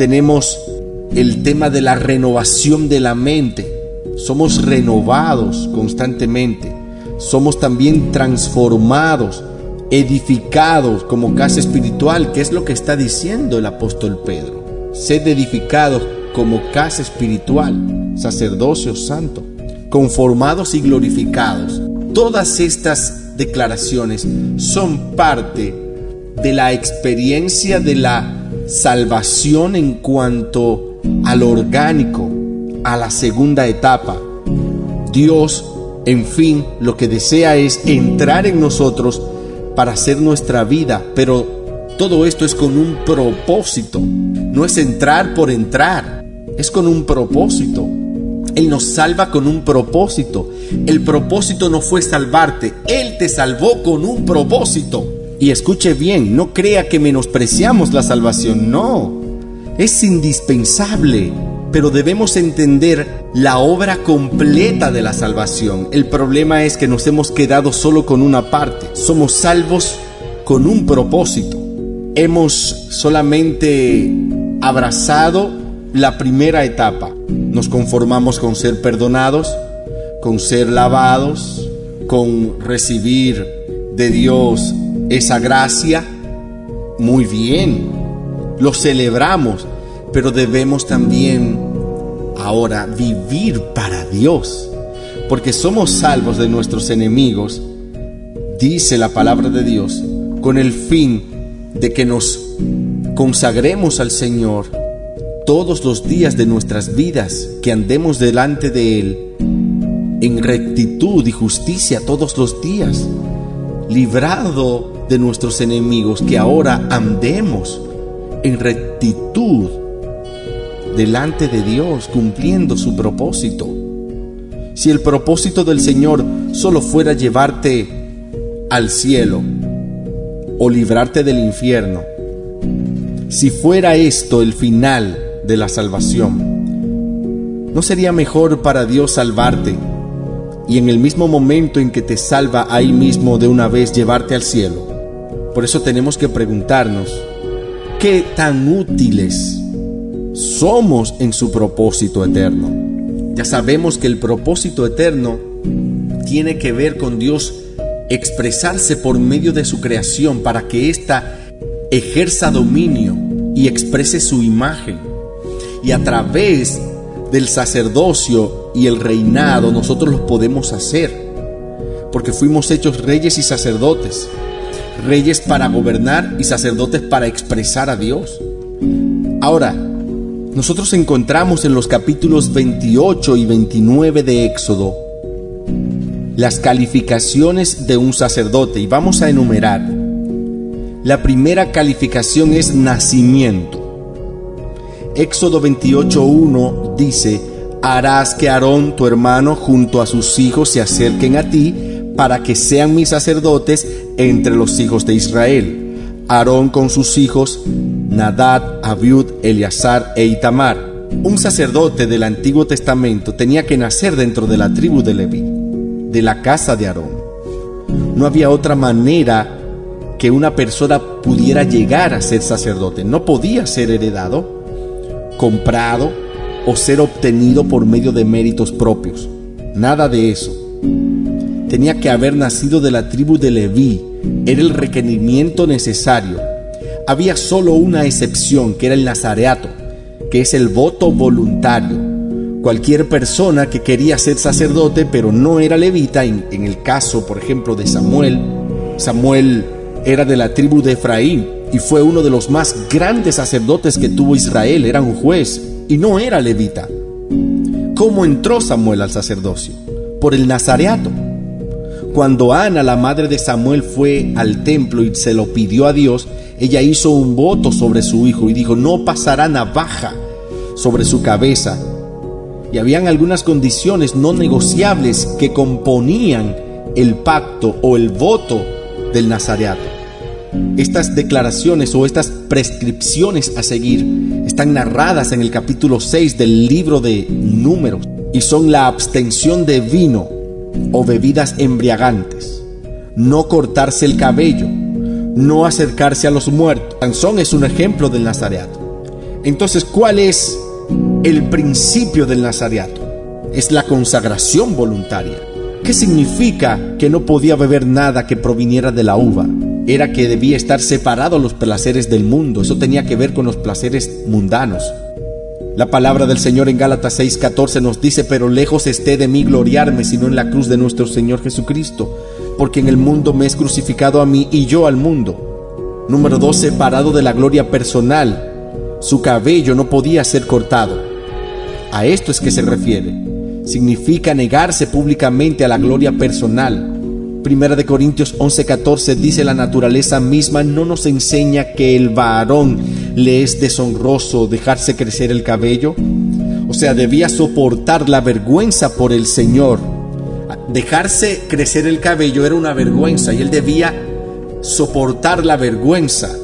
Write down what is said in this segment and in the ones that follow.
tenemos el tema de la renovación de la mente. Somos renovados constantemente. Somos también transformados, edificados como casa espiritual, que es lo que está diciendo el apóstol Pedro. Sed edificados como casa espiritual, sacerdocio santo, conformados y glorificados. Todas estas declaraciones son parte de la experiencia de la salvación en cuanto al orgánico, a la segunda etapa. Dios, en fin, lo que desea es entrar en nosotros para hacer nuestra vida, pero todo esto es con un propósito, no es entrar por entrar, es con un propósito. Él nos salva con un propósito. El propósito no fue salvarte, Él te salvó con un propósito. Y escuche bien, no crea que menospreciamos la salvación, no. Es indispensable, pero debemos entender la obra completa de la salvación. El problema es que nos hemos quedado solo con una parte. Somos salvos con un propósito. Hemos solamente abrazado la primera etapa. Nos conformamos con ser perdonados, con ser lavados, con recibir de Dios esa gracia, muy bien, lo celebramos, pero debemos también ahora vivir para Dios, porque somos salvos de nuestros enemigos, dice la palabra de Dios, con el fin de que nos consagremos al Señor todos los días de nuestras vidas, que andemos delante de Él en rectitud y justicia todos los días, librado de nuestros enemigos, que ahora andemos en rectitud delante de Dios, cumpliendo su propósito. Si el propósito del Señor solo fuera llevarte al cielo o librarte del infierno, si fuera esto el final de la salvación, ¿no sería mejor para Dios salvarte y en el mismo momento en que te salva ahí mismo de una vez llevarte al cielo? Por eso tenemos que preguntarnos, ¿qué tan útiles somos en su propósito eterno? Ya sabemos que el propósito eterno tiene que ver con Dios expresarse por medio de su creación para que ésta ejerza dominio y exprese su imagen. Y a través del sacerdocio y el reinado nosotros lo podemos hacer, porque fuimos hechos reyes y sacerdotes reyes para gobernar y sacerdotes para expresar a Dios. Ahora, nosotros encontramos en los capítulos 28 y 29 de Éxodo las calificaciones de un sacerdote y vamos a enumerar. La primera calificación es nacimiento. Éxodo 28.1 dice, harás que Aarón, tu hermano, junto a sus hijos se acerquen a ti para que sean mis sacerdotes entre los hijos de Israel. Aarón con sus hijos, Nadad, Abiud, Eleazar e Itamar. Un sacerdote del Antiguo Testamento tenía que nacer dentro de la tribu de Leví, de la casa de Aarón. No había otra manera que una persona pudiera llegar a ser sacerdote. No podía ser heredado, comprado o ser obtenido por medio de méritos propios. Nada de eso tenía que haber nacido de la tribu de Leví, era el requerimiento necesario. Había solo una excepción, que era el nazareato, que es el voto voluntario. Cualquier persona que quería ser sacerdote pero no era levita, en, el caso, por ejemplo, de Samuel, Samuel era de la tribu de Efraín y fue uno de los más grandes sacerdotes que tuvo Israel, era un juez y no era levita. ¿Cómo entró Samuel al sacerdocio? Por el nazareato. Cuando Ana, la madre de Samuel, fue al templo y se lo pidió a Dios, ella hizo un voto sobre su hijo y dijo, no pasará navaja sobre su cabeza. Y habían algunas condiciones no negociables que componían el pacto o el voto del nazareato. Estas declaraciones o estas prescripciones a seguir están narradas en el capítulo 6 del libro de números y son la abstención de vino, o bebidas embriagantes, no cortarse el cabello, no acercarse a los muertos. Sansón es un ejemplo del nazareato. Entonces, ¿cuál es el principio del nazareato? Es la consagración voluntaria. ¿Qué significa que no podía beber nada que proviniera de la uva? Era que debía estar separado de los placeres del mundo. Eso tenía que ver con los placeres mundanos. La palabra del Señor en Gálatas 6:14 nos dice, pero lejos esté de mí gloriarme, sino en la cruz de nuestro Señor Jesucristo, porque en el mundo me es crucificado a mí y yo al mundo. Número 2, separado de la gloria personal. Su cabello no podía ser cortado. A esto es que se refiere. Significa negarse públicamente a la gloria personal. Primera de Corintios 11:14 dice la naturaleza misma no nos enseña que el varón le es deshonroso dejarse crecer el cabello. O sea, debía soportar la vergüenza por el Señor. Dejarse crecer el cabello era una vergüenza y él debía soportar la vergüenza.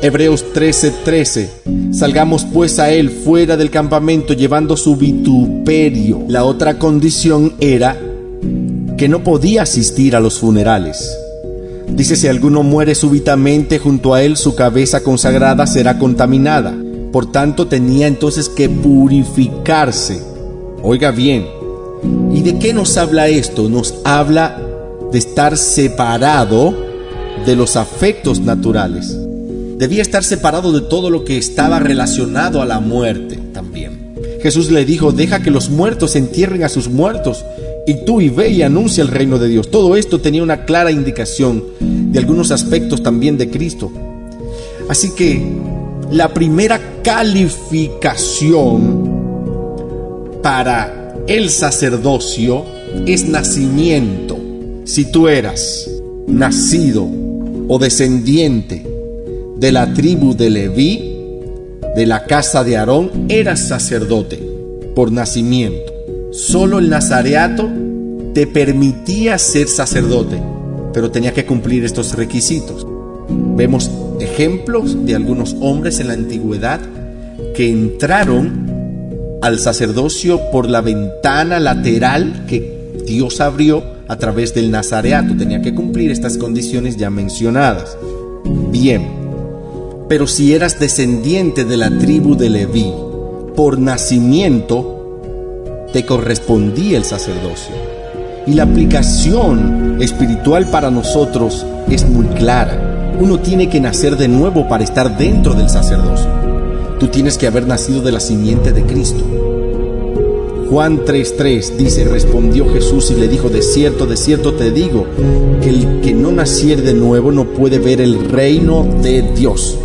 Hebreos 13:13 Salgamos pues a él fuera del campamento llevando su vituperio. La otra condición era que no podía asistir a los funerales. Dice, si alguno muere súbitamente junto a él, su cabeza consagrada será contaminada. Por tanto, tenía entonces que purificarse. Oiga bien, ¿y de qué nos habla esto? Nos habla de estar separado de los afectos naturales. Debía estar separado de todo lo que estaba relacionado a la muerte también. Jesús le dijo, deja que los muertos entierren a sus muertos y tú y ve y anuncia el reino de Dios. Todo esto tenía una clara indicación de algunos aspectos también de Cristo. Así que la primera calificación para el sacerdocio es nacimiento. Si tú eras nacido o descendiente de la tribu de Leví, de la casa de Aarón, eras sacerdote por nacimiento. Solo el nazareato te permitía ser sacerdote, pero tenía que cumplir estos requisitos. Vemos ejemplos de algunos hombres en la antigüedad que entraron al sacerdocio por la ventana lateral que Dios abrió a través del nazareato. Tenía que cumplir estas condiciones ya mencionadas. Bien, pero si eras descendiente de la tribu de Leví, por nacimiento, te correspondía el sacerdocio. Y la aplicación espiritual para nosotros es muy clara. Uno tiene que nacer de nuevo para estar dentro del sacerdocio. Tú tienes que haber nacido de la simiente de Cristo. Juan 3:3 dice, respondió Jesús y le dijo, de cierto, de cierto te digo, que el que no naciere de nuevo no puede ver el reino de Dios.